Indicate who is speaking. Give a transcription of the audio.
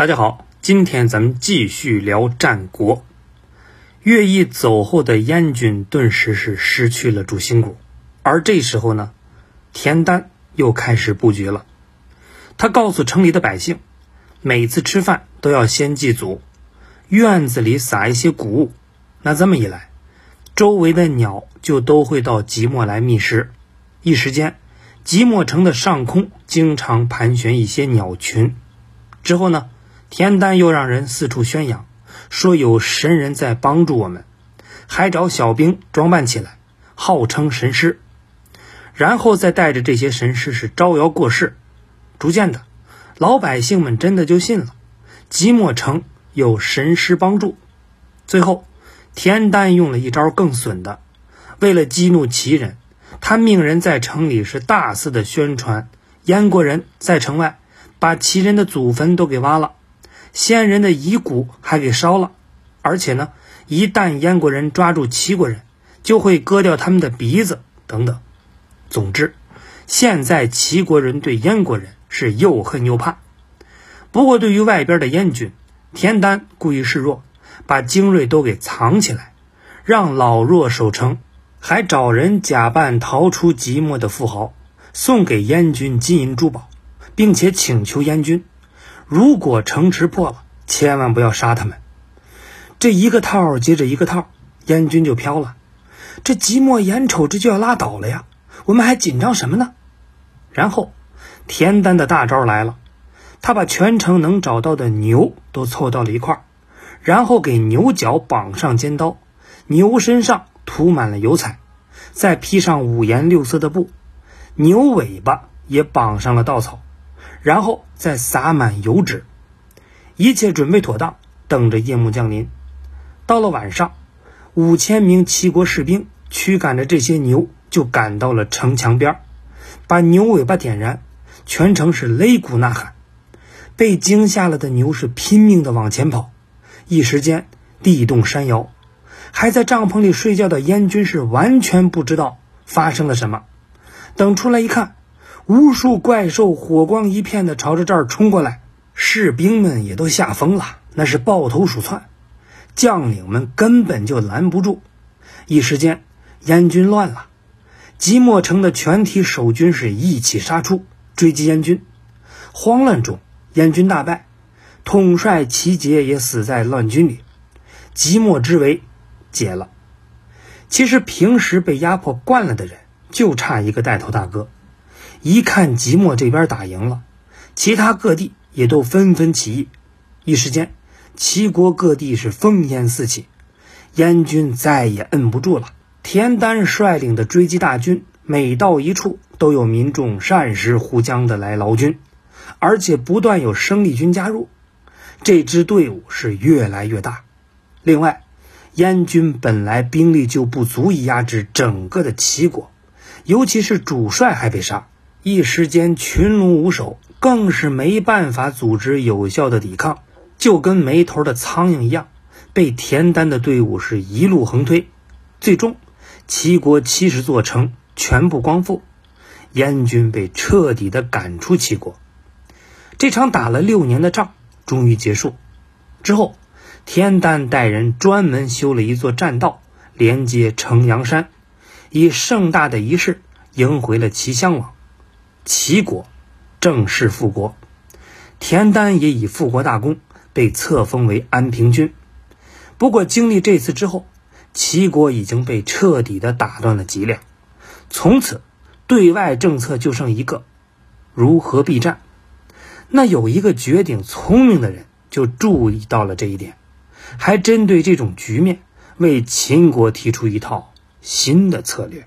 Speaker 1: 大家好，今天咱们继续聊战国。乐毅走后的燕军顿时是失去了主心骨，而这时候呢，田丹又开始布局了。他告诉城里的百姓，每次吃饭都要先祭祖，院子里撒一些谷物。那这么一来，周围的鸟就都会到即墨来觅食。一时间，即墨城的上空经常盘旋一些鸟群。之后呢，田丹又让人四处宣扬，说有神人在帮助我们，还找小兵装扮起来，号称神师，然后再带着这些神师是招摇过市。逐渐的，老百姓们真的就信了，即墨城有神师帮助。最后，田丹用了一招更损的，为了激怒齐人，他命人在城里是大肆的宣传，燕国人在城外把齐人的祖坟都给挖了，先人的遗骨还给烧了，而且呢，一旦燕国人抓住齐国人，就会割掉他们的鼻子等等。总之，现在齐国人对燕国人。是又恨又怕，不过对于外边的燕军，田丹故意示弱，把精锐都给藏起来，让老弱守城，还找人假扮逃出即墨的富豪，送给燕军金银珠宝，并且请求燕军，如果城池破了，千万不要杀他们。这一个套接着一个套，燕军就飘了。这即墨眼瞅着就要拉倒了呀，我们还紧张什么呢？然后。田丹的大招来了，他把全城能找到的牛都凑到了一块儿，然后给牛角绑上尖刀，牛身上涂满了油彩，再披上五颜六色的布，牛尾巴也绑上了稻草，然后再撒满油纸，一切准备妥当，等着夜幕降临。到了晚上，五千名齐国士兵驱赶着这些牛，就赶到了城墙边把牛尾巴点燃。全城是擂鼓呐喊，被惊吓了的牛是拼命的往前跑，一时间地动山摇。还在帐篷里睡觉的燕军是完全不知道发生了什么。等出来一看，无数怪兽火光一片的朝着这儿冲过来，士兵们也都吓疯了，那是抱头鼠窜，将领们根本就拦不住。一时间，燕军乱了，即墨城的全体守军是一起杀出。追击燕军，慌乱中，燕军大败，统帅齐杰也死在乱军里，即墨之围解了。其实平时被压迫惯了的人，就差一个带头大哥。一看即墨这边打赢了，其他各地也都纷纷起义，一时间，齐国各地是烽烟四起，燕军再也摁不住了。田丹率领的追击大军。每到一处，都有民众善时呼将的来劳军，而且不断有生力军加入，这支队伍是越来越大。另外，燕军本来兵力就不足以压制整个的齐国，尤其是主帅还被杀，一时间群龙无首，更是没办法组织有效的抵抗，就跟没头的苍蝇一样，被田丹的队伍是一路横推，最终齐国七十座城。全部光复，燕军被彻底的赶出齐国。这场打了六年的仗终于结束。之后，田丹带人专门修了一座栈道，连接城阳山，以盛大的仪式迎回了齐襄王。齐国正式复国，田丹也以复国大功被册封为安平君。不过，经历这次之后，齐国已经被彻底的打断了脊梁。从此，对外政策就剩一个：如何避战。那有一个绝顶聪明的人就注意到了这一点，还针对这种局面为秦国提出一套新的策略。